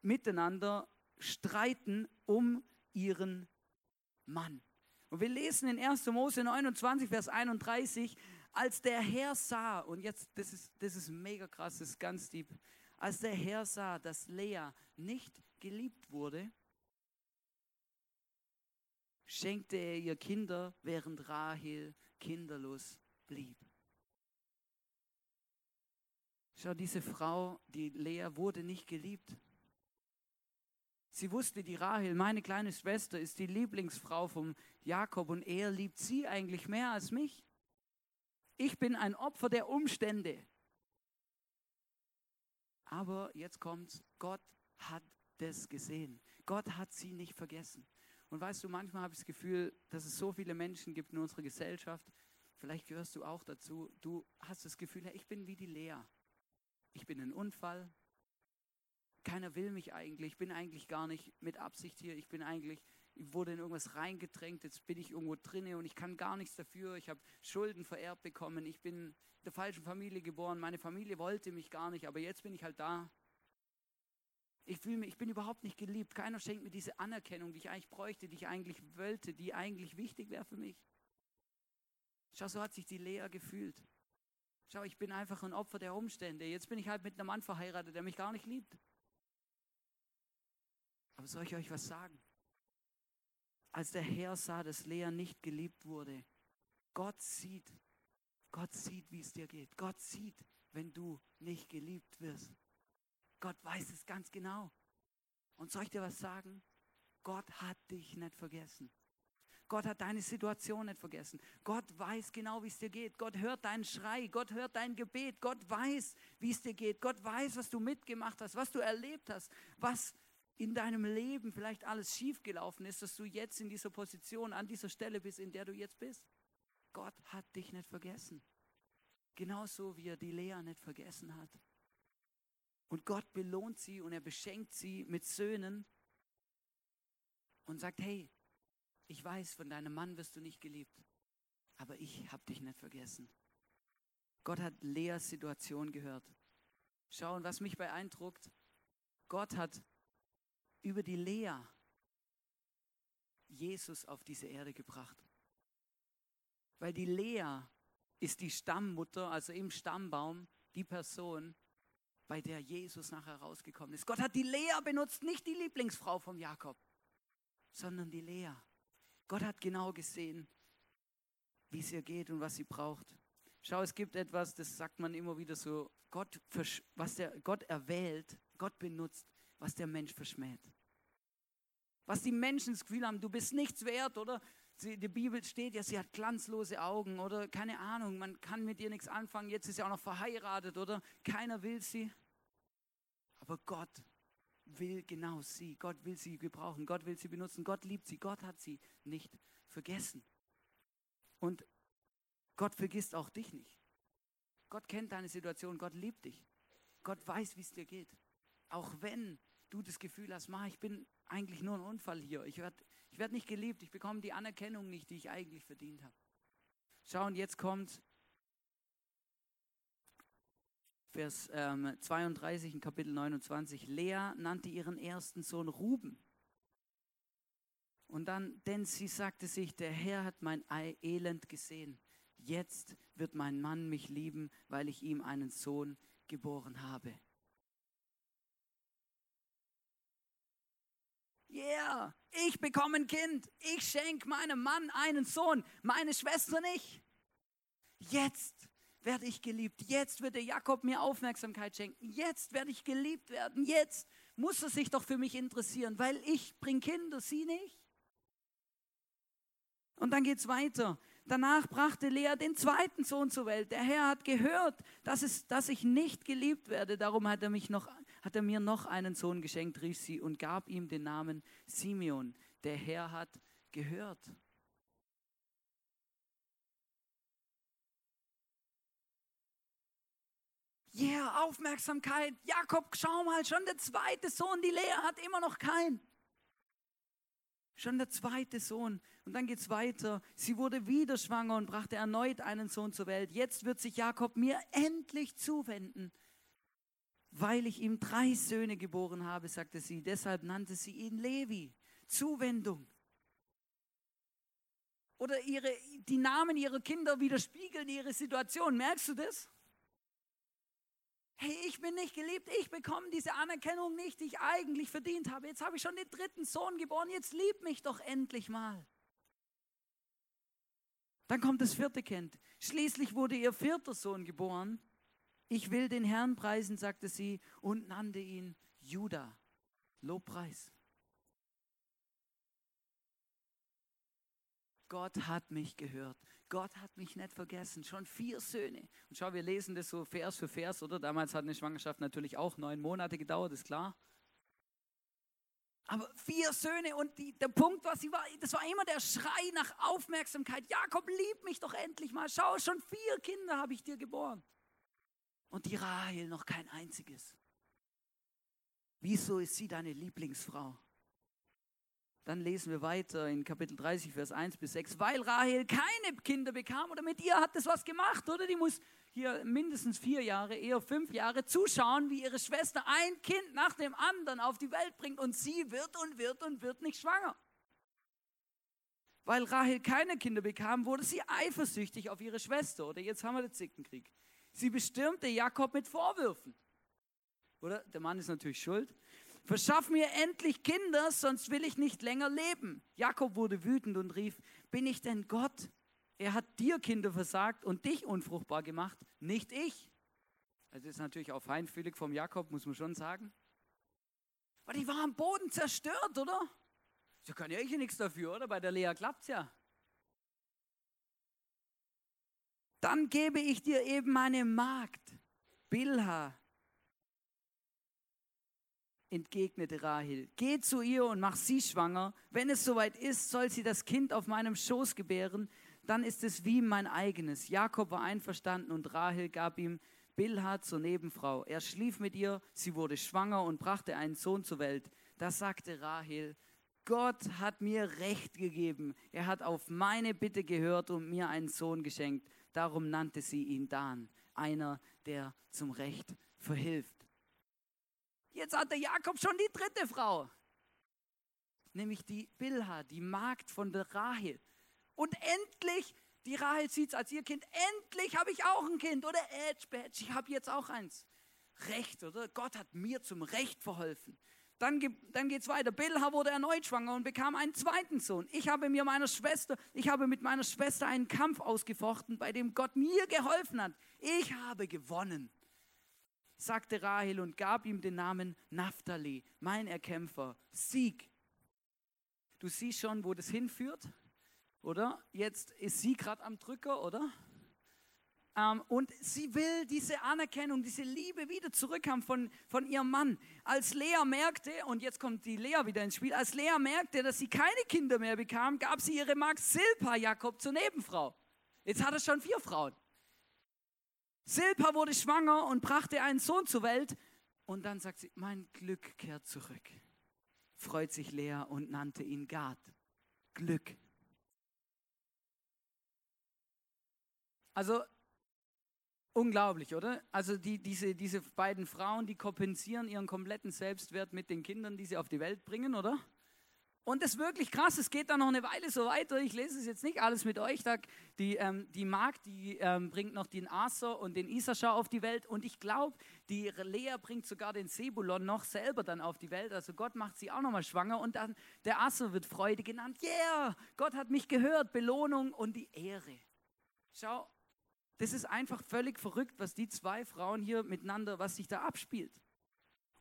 miteinander streiten um ihren Mann. Und wir lesen in 1. Mose 29, Vers 31, als der Herr sah, und jetzt, das ist, das ist mega krass, das ist ganz deep, als der Herr sah, dass Lea nicht geliebt wurde, schenkte er ihr Kinder, während Rahel kinderlos blieb. Schau, diese Frau, die Lea, wurde nicht geliebt. Sie wusste, die Rahel, meine kleine Schwester, ist die Lieblingsfrau vom Jakob und er liebt sie eigentlich mehr als mich. Ich bin ein Opfer der Umstände. Aber jetzt kommt, Gott hat das gesehen. Gott hat sie nicht vergessen. Und weißt du, manchmal habe ich das Gefühl, dass es so viele Menschen gibt in unserer Gesellschaft, vielleicht gehörst du auch dazu, du hast das Gefühl, ich bin wie die Lea. Ich bin ein Unfall, keiner will mich eigentlich, ich bin eigentlich gar nicht mit Absicht hier, ich bin eigentlich, ich wurde in irgendwas reingedrängt, jetzt bin ich irgendwo drinne und ich kann gar nichts dafür, ich habe Schulden vererbt bekommen, ich bin in der falschen Familie geboren, meine Familie wollte mich gar nicht, aber jetzt bin ich halt da. Ich fühle mich, ich bin überhaupt nicht geliebt, keiner schenkt mir diese Anerkennung, die ich eigentlich bräuchte, die ich eigentlich wollte, die eigentlich wichtig wäre für mich. Schau, so hat sich die Lea gefühlt. Schau, ich bin einfach ein Opfer der Umstände. Jetzt bin ich halt mit einem Mann verheiratet, der mich gar nicht liebt. Aber soll ich euch was sagen? Als der Herr sah, dass Lea nicht geliebt wurde, Gott sieht, Gott sieht, wie es dir geht. Gott sieht, wenn du nicht geliebt wirst. Gott weiß es ganz genau. Und soll ich dir was sagen? Gott hat dich nicht vergessen. Gott hat deine Situation nicht vergessen. Gott weiß genau, wie es dir geht. Gott hört deinen Schrei. Gott hört dein Gebet. Gott weiß, wie es dir geht. Gott weiß, was du mitgemacht hast, was du erlebt hast, was in deinem Leben vielleicht alles schiefgelaufen ist, dass du jetzt in dieser Position, an dieser Stelle bist, in der du jetzt bist. Gott hat dich nicht vergessen. Genauso wie er die Lea nicht vergessen hat. Und Gott belohnt sie und er beschenkt sie mit Söhnen und sagt, hey, ich weiß, von deinem Mann wirst du nicht geliebt, aber ich habe dich nicht vergessen. Gott hat Leas Situation gehört. Schau, und was mich beeindruckt, Gott hat über die Lea Jesus auf diese Erde gebracht. Weil die Lea ist die Stammmutter, also im Stammbaum, die Person, bei der Jesus nachher rausgekommen ist. Gott hat die Lea benutzt, nicht die Lieblingsfrau vom Jakob, sondern die Lea. Gott hat genau gesehen, wie es ihr geht und was sie braucht. Schau, es gibt etwas, das sagt man immer wieder so, Gott, was der Gott erwählt, Gott benutzt, was der Mensch verschmäht. Was die Menschen das Gefühl haben, du bist nichts wert, oder? Sie, die Bibel steht ja, sie hat glanzlose Augen, oder? Keine Ahnung, man kann mit ihr nichts anfangen. Jetzt ist sie auch noch verheiratet, oder? Keiner will sie. Aber Gott will genau sie. Gott will sie gebrauchen. Gott will sie benutzen. Gott liebt sie. Gott hat sie nicht vergessen. Und Gott vergisst auch dich nicht. Gott kennt deine Situation. Gott liebt dich. Gott weiß, wie es dir geht. Auch wenn du das Gefühl hast, Ma, ich bin eigentlich nur ein Unfall hier. Ich werde ich werd nicht geliebt. Ich bekomme die Anerkennung nicht, die ich eigentlich verdient habe. Schau, und jetzt kommt Vers ähm, 32 in Kapitel 29. Lea nannte ihren ersten Sohn Ruben. Und dann, denn sie sagte sich, der Herr hat mein Elend gesehen. Jetzt wird mein Mann mich lieben, weil ich ihm einen Sohn geboren habe. Yeah, ich bekomme ein Kind. Ich schenke meinem Mann einen Sohn, meine Schwester nicht. Jetzt werde ich geliebt. Jetzt wird der Jakob mir Aufmerksamkeit schenken. Jetzt werde ich geliebt werden. Jetzt muss er sich doch für mich interessieren, weil ich bringe Kinder, sie nicht. Und dann geht es weiter. Danach brachte Lea den zweiten Sohn zur Welt. Der Herr hat gehört, dass, es, dass ich nicht geliebt werde. Darum hat er, mich noch, hat er mir noch einen Sohn geschenkt, rief sie, und gab ihm den Namen Simeon. Der Herr hat gehört. Yeah, Aufmerksamkeit. Jakob, schau mal, schon der zweite Sohn, die Lea hat immer noch keinen. Schon der zweite Sohn. Und dann geht es weiter. Sie wurde wieder schwanger und brachte erneut einen Sohn zur Welt. Jetzt wird sich Jakob mir endlich zuwenden, weil ich ihm drei Söhne geboren habe, sagte sie. Deshalb nannte sie ihn Levi. Zuwendung. Oder ihre, die Namen ihrer Kinder widerspiegeln ihre Situation. Merkst du das? hey, ich bin nicht geliebt, ich bekomme diese Anerkennung nicht, die ich eigentlich verdient habe. Jetzt habe ich schon den dritten Sohn geboren, jetzt lieb mich doch endlich mal. Dann kommt das vierte Kind. Schließlich wurde ihr vierter Sohn geboren. Ich will den Herrn preisen, sagte sie und nannte ihn Judah. Lobpreis. Gott hat mich gehört. Gott hat mich nicht vergessen. Schon vier Söhne. Und schau, wir lesen das so Vers für Vers, oder? Damals hat eine Schwangerschaft natürlich auch neun Monate gedauert, ist klar. Aber vier Söhne und die, der Punkt, was sie war, das war immer der Schrei nach Aufmerksamkeit. Jakob, lieb mich doch endlich mal. Schau, schon vier Kinder habe ich dir geboren. Und die Rahel noch kein einziges. Wieso ist sie deine Lieblingsfrau? Dann lesen wir weiter in Kapitel 30, Vers 1 bis 6. Weil Rahel keine Kinder bekam oder mit ihr hat das was gemacht, oder? Die muss hier mindestens vier Jahre, eher fünf Jahre zuschauen, wie ihre Schwester ein Kind nach dem anderen auf die Welt bringt und sie wird und wird und wird nicht schwanger. Weil Rahel keine Kinder bekam, wurde sie eifersüchtig auf ihre Schwester. Oder jetzt haben wir den Zickenkrieg. Sie bestürmte Jakob mit Vorwürfen. Oder? Der Mann ist natürlich schuld. Verschaff mir endlich Kinder, sonst will ich nicht länger leben. Jakob wurde wütend und rief, bin ich denn Gott? Er hat dir Kinder versagt und dich unfruchtbar gemacht, nicht ich. Also ist natürlich auch feinfühlig vom Jakob, muss man schon sagen. Aber die war am Boden zerstört, oder? Da kann ja ich nichts dafür, oder? Bei der Lea klappt es ja. Dann gebe ich dir eben meine Magd, Bilha, entgegnete Rahel. Geh zu ihr und mach sie schwanger. Wenn es soweit ist, soll sie das Kind auf meinem Schoß gebären. Dann ist es wie mein eigenes. Jakob war einverstanden und Rahel gab ihm Bilha zur Nebenfrau. Er schlief mit ihr, sie wurde schwanger und brachte einen Sohn zur Welt. Da sagte Rahel, Gott hat mir Recht gegeben. Er hat auf meine Bitte gehört und mir einen Sohn geschenkt. Darum nannte sie ihn Dan, einer, der zum Recht verhilft. Jetzt hat der Jakob schon die dritte Frau, nämlich die Bilha, die Magd von der Rahel. Und endlich, die Rahel sieht es als ihr Kind, endlich habe ich auch ein Kind. Oder Edge Badge, ich habe jetzt auch eins. Recht, oder? Gott hat mir zum Recht verholfen. Dann, dann geht es weiter. Bilha wurde erneut schwanger und bekam einen zweiten Sohn. Ich habe mir meiner Schwester, ich habe mit meiner Schwester einen Kampf ausgefochten, bei dem Gott mir geholfen hat. Ich habe gewonnen sagte Rahel und gab ihm den Namen Naphtali, mein Erkämpfer, Sieg. Du siehst schon, wo das hinführt, oder? Jetzt ist sie gerade am Drücker, oder? Ähm, und sie will diese Anerkennung, diese Liebe wieder zurückhaben von, von ihrem Mann. Als Lea merkte, und jetzt kommt die Lea wieder ins Spiel, als Lea merkte, dass sie keine Kinder mehr bekam, gab sie ihre Magd Silpa Jakob zur Nebenfrau. Jetzt hat er schon vier Frauen. Silpa wurde schwanger und brachte einen Sohn zur Welt. Und dann sagt sie, mein Glück kehrt zurück. Freut sich Lea und nannte ihn Gad. Glück. Also unglaublich, oder? Also die, diese, diese beiden Frauen, die kompensieren ihren kompletten Selbstwert mit den Kindern, die sie auf die Welt bringen, oder? Und das ist wirklich krass, es geht dann noch eine Weile so weiter. Ich lese es jetzt nicht alles mit euch. Die, ähm, die Magd, die ähm, bringt noch den Aser und den Isaschar auf die Welt. Und ich glaube, die Lea bringt sogar den Sebulon noch selber dann auf die Welt. Also Gott macht sie auch nochmal schwanger. Und dann der Aser wird Freude genannt. Yeah, Gott hat mich gehört. Belohnung und die Ehre. Schau, das ist einfach völlig verrückt, was die zwei Frauen hier miteinander, was sich da abspielt.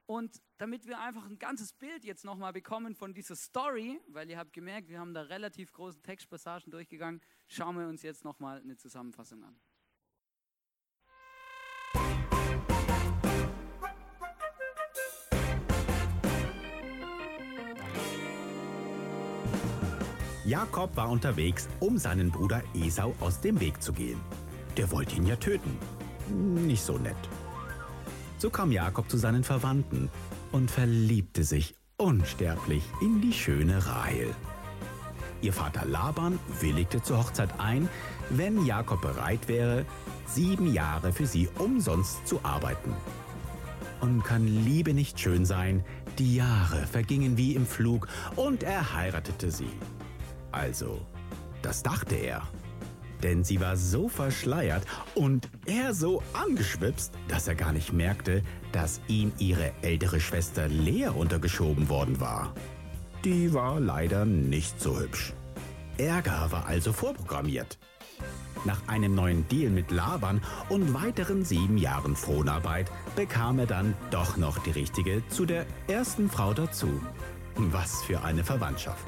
Und damit wir einfach ein ganzes Bild jetzt nochmal bekommen von dieser Story, weil ihr habt gemerkt, wir haben da relativ große Textpassagen durchgegangen, schauen wir uns jetzt nochmal eine Zusammenfassung an. Jakob war unterwegs, um seinen Bruder Esau aus dem Weg zu gehen. Der wollte ihn ja töten. Nicht so nett. So kam Jakob zu seinen Verwandten und verliebte sich unsterblich in die schöne Rahel. Ihr Vater Laban willigte zur Hochzeit ein, wenn Jakob bereit wäre, sieben Jahre für sie umsonst zu arbeiten. Und kann Liebe nicht schön sein, die Jahre vergingen wie im Flug und er heiratete sie. Also, das dachte er. Denn sie war so verschleiert und er so angeschwipst, dass er gar nicht merkte, dass ihm ihre ältere Schwester Lea untergeschoben worden war. Die war leider nicht so hübsch. Ärger war also vorprogrammiert. Nach einem neuen Deal mit Laban und weiteren sieben Jahren Fronarbeit bekam er dann doch noch die richtige zu der ersten Frau dazu. Was für eine Verwandtschaft.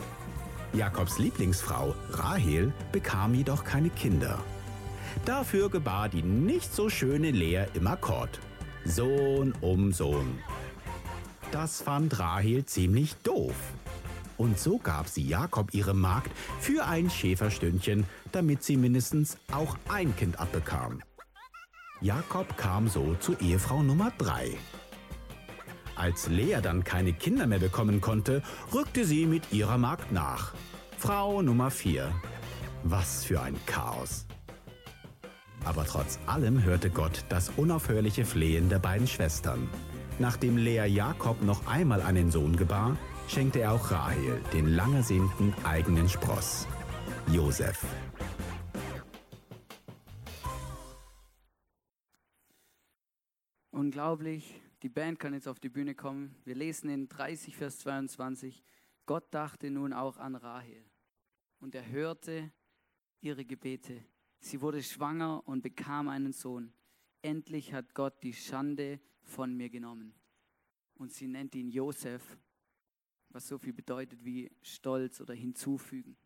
Jakobs Lieblingsfrau Rahel bekam jedoch keine Kinder. Dafür gebar die nicht so schöne Lea im Akkord. Sohn um Sohn. Das fand Rahel ziemlich doof. Und so gab sie Jakob ihre Magd für ein Schäferstündchen, damit sie mindestens auch ein Kind abbekam. Jakob kam so zur Ehefrau Nummer drei. Als Lea dann keine Kinder mehr bekommen konnte, rückte sie mit ihrer Magd nach. Frau Nummer 4. Was für ein Chaos. Aber trotz allem hörte Gott das unaufhörliche Flehen der beiden Schwestern. Nachdem Lea Jakob noch einmal einen Sohn gebar, schenkte er auch Rahel den langersehnten eigenen Spross, Josef. Unglaublich, die Band kann jetzt auf die Bühne kommen. Wir lesen in 30, Vers 22. Gott dachte nun auch an Rahel und er hörte ihre Gebete. Sie wurde schwanger und bekam einen Sohn. Endlich hat Gott die Schande von mir genommen. Und sie nennt ihn Josef, was so viel bedeutet wie Stolz oder hinzufügen.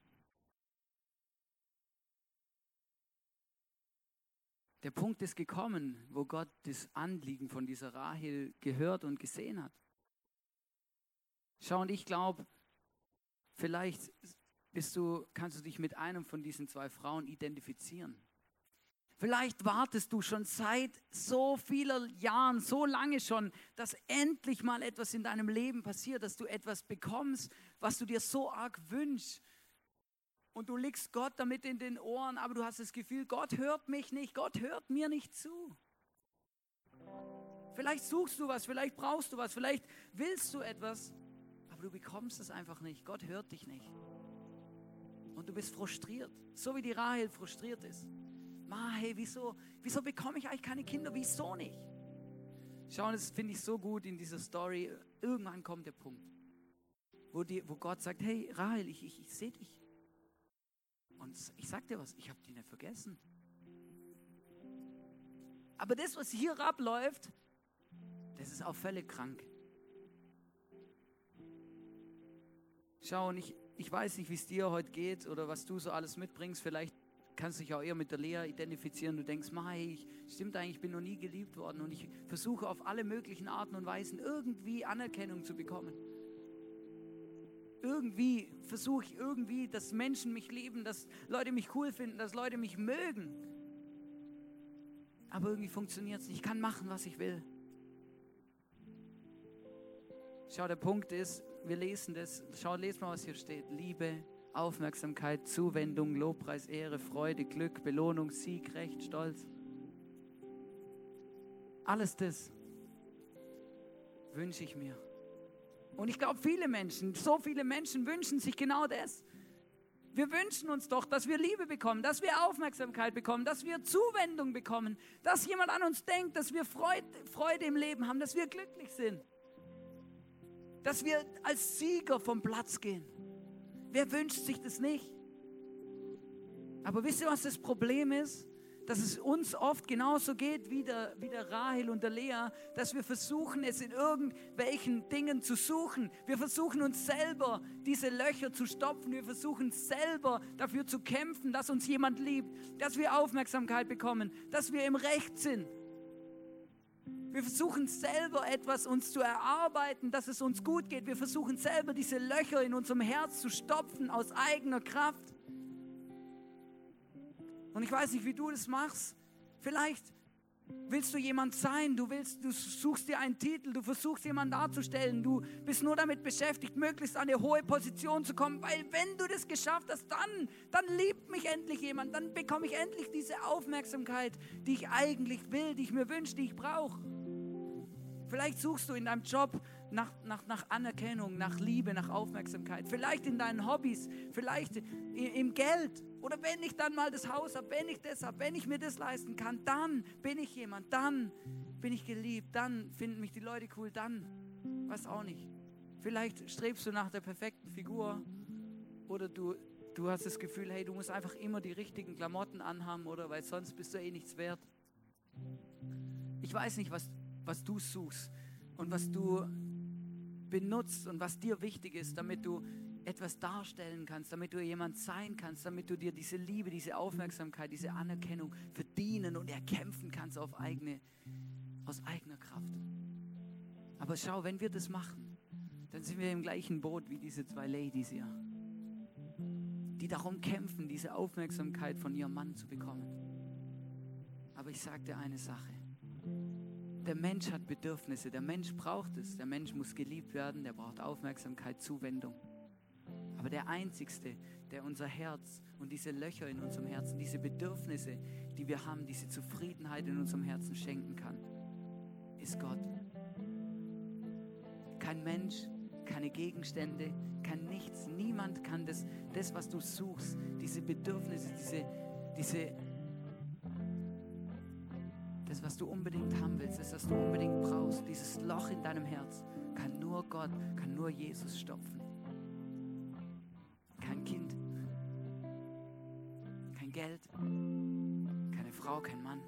Der Punkt ist gekommen, wo Gott das Anliegen von dieser Rahel gehört und gesehen hat. Schau, und ich glaube, vielleicht bist du, kannst du dich mit einem von diesen zwei Frauen identifizieren. Vielleicht wartest du schon seit so vielen Jahren, so lange schon, dass endlich mal etwas in deinem Leben passiert, dass du etwas bekommst, was du dir so arg wünschst. Und du liegst Gott damit in den Ohren, aber du hast das Gefühl, Gott hört mich nicht, Gott hört mir nicht zu. Vielleicht suchst du was, vielleicht brauchst du was, vielleicht willst du etwas, aber du bekommst es einfach nicht. Gott hört dich nicht. Und du bist frustriert, so wie die Rahel frustriert ist. Ma, hey, wieso, wieso bekomme ich eigentlich keine Kinder? Wieso nicht? Schau, das finde ich so gut in dieser Story. Irgendwann kommt der Punkt, wo, die, wo Gott sagt, hey Rahel, ich, ich, ich sehe dich. Und ich sag dir was, ich habe dich nicht vergessen. Aber das, was hier abläuft, das ist auch völlig krank. Schau, und ich, ich weiß nicht, wie es dir heute geht oder was du so alles mitbringst. Vielleicht kannst du dich auch eher mit der Lea identifizieren. Du denkst, Mai, stimmt eigentlich, ich bin noch nie geliebt worden und ich versuche auf alle möglichen Arten und Weisen irgendwie Anerkennung zu bekommen. Irgendwie versuche ich irgendwie, dass Menschen mich lieben, dass Leute mich cool finden, dass Leute mich mögen. Aber irgendwie funktioniert es nicht. Ich kann machen, was ich will. Schau, der Punkt ist, wir lesen das. Schau, lest mal, was hier steht. Liebe, Aufmerksamkeit, Zuwendung, Lobpreis, Ehre, Freude, Glück, Belohnung, Sieg, Recht, Stolz. Alles das wünsche ich mir. Und ich glaube, viele Menschen, so viele Menschen wünschen sich genau das. Wir wünschen uns doch, dass wir Liebe bekommen, dass wir Aufmerksamkeit bekommen, dass wir Zuwendung bekommen, dass jemand an uns denkt, dass wir Freude, Freude im Leben haben, dass wir glücklich sind dass wir als Sieger vom Platz gehen. Wer wünscht sich das nicht? Aber wisst ihr, was das Problem ist? Dass es uns oft genauso geht wie der, wie der Rahel und der Lea, dass wir versuchen, es in irgendwelchen Dingen zu suchen. Wir versuchen uns selber diese Löcher zu stopfen. Wir versuchen selber dafür zu kämpfen, dass uns jemand liebt, dass wir Aufmerksamkeit bekommen, dass wir im Recht sind. Wir versuchen selber etwas uns zu erarbeiten, dass es uns gut geht. Wir versuchen selber diese Löcher in unserem Herz zu stopfen aus eigener Kraft. Und ich weiß nicht, wie du das machst. Vielleicht willst du jemand sein, du, willst, du suchst dir einen Titel, du versuchst jemanden darzustellen, du bist nur damit beschäftigt, möglichst an eine hohe Position zu kommen, weil wenn du das geschafft hast, dann, dann liebt mich endlich jemand, dann bekomme ich endlich diese Aufmerksamkeit, die ich eigentlich will, die ich mir wünsche, die ich brauche. Vielleicht suchst du in deinem Job nach, nach, nach Anerkennung, nach Liebe, nach Aufmerksamkeit. Vielleicht in deinen Hobbys, vielleicht im Geld. Oder wenn ich dann mal das Haus habe, wenn ich das habe, wenn ich mir das leisten kann, dann bin ich jemand, dann bin ich geliebt, dann finden mich die Leute cool, dann, weiß auch nicht. Vielleicht strebst du nach der perfekten Figur oder du, du hast das Gefühl, hey, du musst einfach immer die richtigen Klamotten anhaben oder weil sonst bist du eh nichts wert. Ich weiß nicht, was, was du suchst und was du benutzt und was dir wichtig ist, damit du etwas darstellen kannst, damit du jemand sein kannst, damit du dir diese Liebe, diese Aufmerksamkeit, diese Anerkennung verdienen und erkämpfen kannst auf eigene, aus eigener Kraft. Aber schau, wenn wir das machen, dann sind wir im gleichen Boot wie diese zwei Ladies hier, die darum kämpfen, diese Aufmerksamkeit von ihrem Mann zu bekommen. Aber ich sage dir eine Sache. Der Mensch hat Bedürfnisse, der Mensch braucht es, der Mensch muss geliebt werden, der braucht Aufmerksamkeit, Zuwendung. Aber der Einzigste, der unser Herz und diese Löcher in unserem Herzen, diese Bedürfnisse, die wir haben, diese Zufriedenheit in unserem Herzen schenken kann, ist Gott. Kein Mensch, keine Gegenstände, kein nichts, niemand kann das, das was du suchst, diese Bedürfnisse, diese, diese das, was du unbedingt haben willst, das, was du unbedingt brauchst, dieses Loch in deinem Herz, kann nur Gott, kann nur Jesus stopfen. Frau, kein Mann,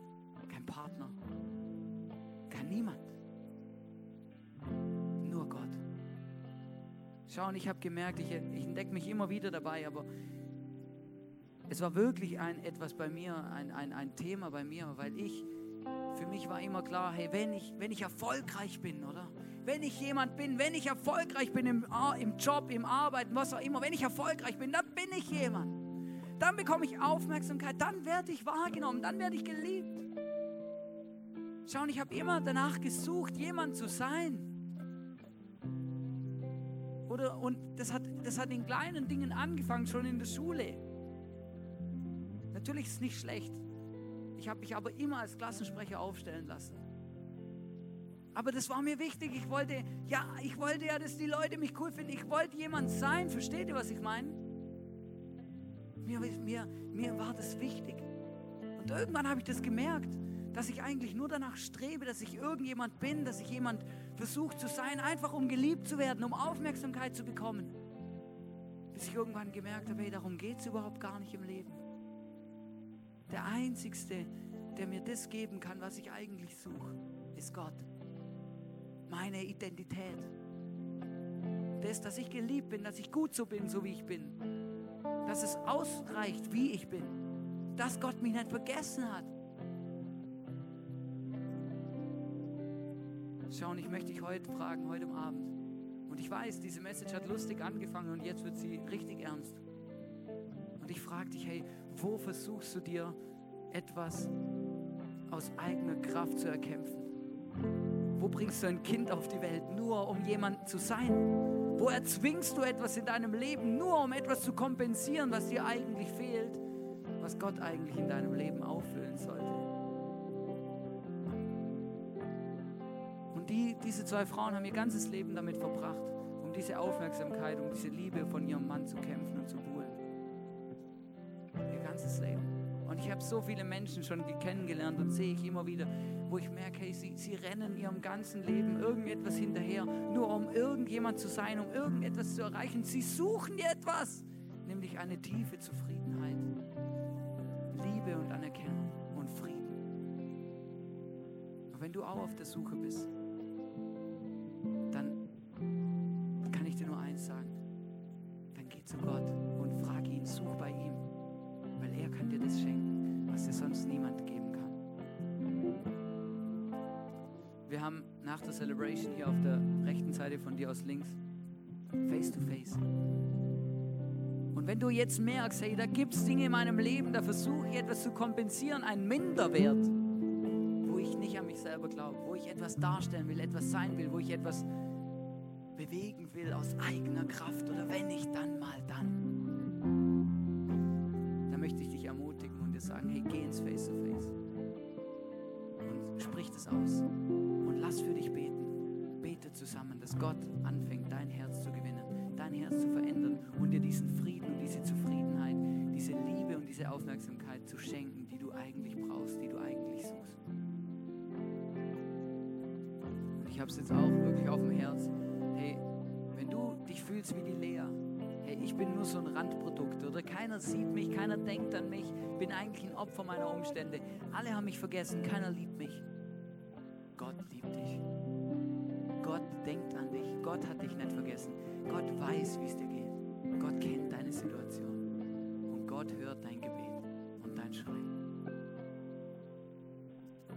kein Partner, kein niemand. Nur Gott. Schau, und ich habe gemerkt, ich, ich entdecke mich immer wieder dabei, aber es war wirklich ein, etwas bei mir, ein, ein, ein Thema bei mir, weil ich für mich war immer klar, hey, wenn ich, wenn ich erfolgreich bin, oder? Wenn ich jemand bin, wenn ich erfolgreich bin im, im Job, im Arbeiten, was auch immer, wenn ich erfolgreich bin, dann bin ich jemand. Dann bekomme ich Aufmerksamkeit, dann werde ich wahrgenommen, dann werde ich geliebt. Schau, ich habe immer danach gesucht, jemand zu sein. Oder, und das hat, das hat in kleinen Dingen angefangen, schon in der Schule. Natürlich ist es nicht schlecht, ich habe mich aber immer als Klassensprecher aufstellen lassen. Aber das war mir wichtig. Ich wollte, ja, ich wollte ja, dass die Leute mich cool finden. Ich wollte jemand sein. Versteht ihr, was ich meine? Mir, mir, mir war das wichtig. Und irgendwann habe ich das gemerkt, dass ich eigentlich nur danach strebe, dass ich irgendjemand bin, dass ich jemand versuche zu sein, einfach um geliebt zu werden, um Aufmerksamkeit zu bekommen. Bis ich irgendwann gemerkt habe, hey, darum geht es überhaupt gar nicht im Leben. Der Einzigste, der mir das geben kann, was ich eigentlich suche, ist Gott. Meine Identität. Das, dass ich geliebt bin, dass ich gut so bin, so wie ich bin. Dass es ausreicht, wie ich bin. Dass Gott mich nicht vergessen hat. Schau, und ich möchte dich heute fragen, heute Abend. Und ich weiß, diese Message hat lustig angefangen und jetzt wird sie richtig ernst. Und ich frage dich, hey, wo versuchst du dir etwas aus eigener Kraft zu erkämpfen? Wo bringst du ein Kind auf die Welt, nur um jemand zu sein? Wo erzwingst du etwas in deinem Leben, nur um etwas zu kompensieren, was dir eigentlich fehlt, was Gott eigentlich in deinem Leben auffüllen sollte? Und die, diese zwei Frauen haben ihr ganzes Leben damit verbracht, um diese Aufmerksamkeit, um diese Liebe von ihrem Mann zu kämpfen und zu buhlen ganzes Leben. Und ich habe so viele Menschen schon kennengelernt und sehe ich immer wieder, wo ich merke, hey, sie, sie rennen ihrem ganzen Leben irgendetwas hinterher, nur um irgendjemand zu sein, um irgendetwas zu erreichen. Sie suchen etwas, nämlich eine tiefe Zufriedenheit, Liebe und Anerkennung und Frieden. Und wenn du auch auf der Suche bist, dann kann ich dir nur eins sagen, dann geh zu Gott nach der Celebration hier auf der rechten Seite von dir aus links. Face to face. Und wenn du jetzt merkst, hey, da gibt es Dinge in meinem Leben, da versuche ich etwas zu kompensieren, ein Minderwert, wo ich nicht an mich selber glaube, wo ich etwas darstellen will, etwas sein will, wo ich etwas bewegen will aus eigener Kraft oder wenn ich dann mal dann, dann möchte ich dich ermutigen und dir sagen, hey, geh ins Face to Face und sprich das aus lass für dich beten. Bete zusammen, dass Gott anfängt, dein Herz zu gewinnen, dein Herz zu verändern und dir diesen Frieden und diese Zufriedenheit, diese Liebe und diese Aufmerksamkeit zu schenken, die du eigentlich brauchst, die du eigentlich suchst. Und ich habe es jetzt auch wirklich auf dem Herz. Hey, wenn du dich fühlst wie die Lea, hey, ich bin nur so ein Randprodukt oder keiner sieht mich, keiner denkt an mich, bin eigentlich ein Opfer meiner Umstände. Alle haben mich vergessen, keiner liebt mich. Gott liebt dich. Gott denkt an dich. Gott hat dich nicht vergessen. Gott weiß, wie es dir geht. Gott kennt deine Situation. Und Gott hört dein Gebet und dein Schrei.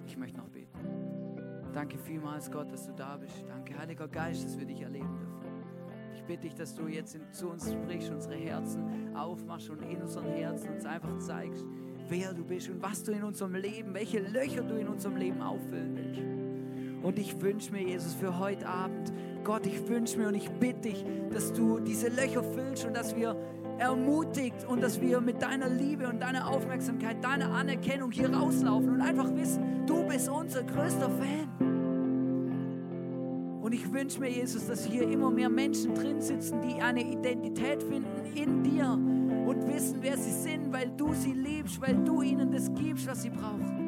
Ich möchte noch beten. Danke vielmals, Gott, dass du da bist. Danke, Heiliger Geist, dass wir dich erleben dürfen. Ich bitte dich, dass du jetzt zu uns sprichst, unsere Herzen aufmachst und in unseren Herzen uns einfach zeigst, wer du bist und was du in unserem Leben, welche Löcher du in unserem Leben auffüllen willst. Und ich wünsche mir, Jesus, für heute Abend, Gott, ich wünsche mir und ich bitte dich, dass du diese Löcher füllst und dass wir ermutigt und dass wir mit deiner Liebe und deiner Aufmerksamkeit, deiner Anerkennung hier rauslaufen und einfach wissen, du bist unser größter Fan. Und ich wünsche mir, Jesus, dass hier immer mehr Menschen drin sitzen, die eine Identität finden in dir und wissen, wer sie sind, weil du sie liebst, weil du ihnen das gibst, was sie brauchen.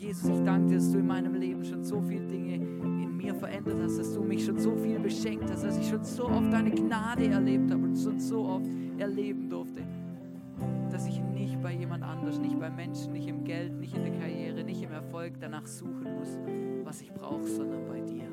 Jesus, ich danke dir, dass du in meinem Leben schon so viele Dinge in mir verändert hast, dass du mich schon so viel beschenkt hast, dass ich schon so oft deine Gnade erlebt habe und schon so oft erleben durfte, dass ich nicht bei jemand anders, nicht bei Menschen, nicht im Geld, nicht in der Karriere, nicht im Erfolg danach suchen muss, was ich brauche, sondern bei dir.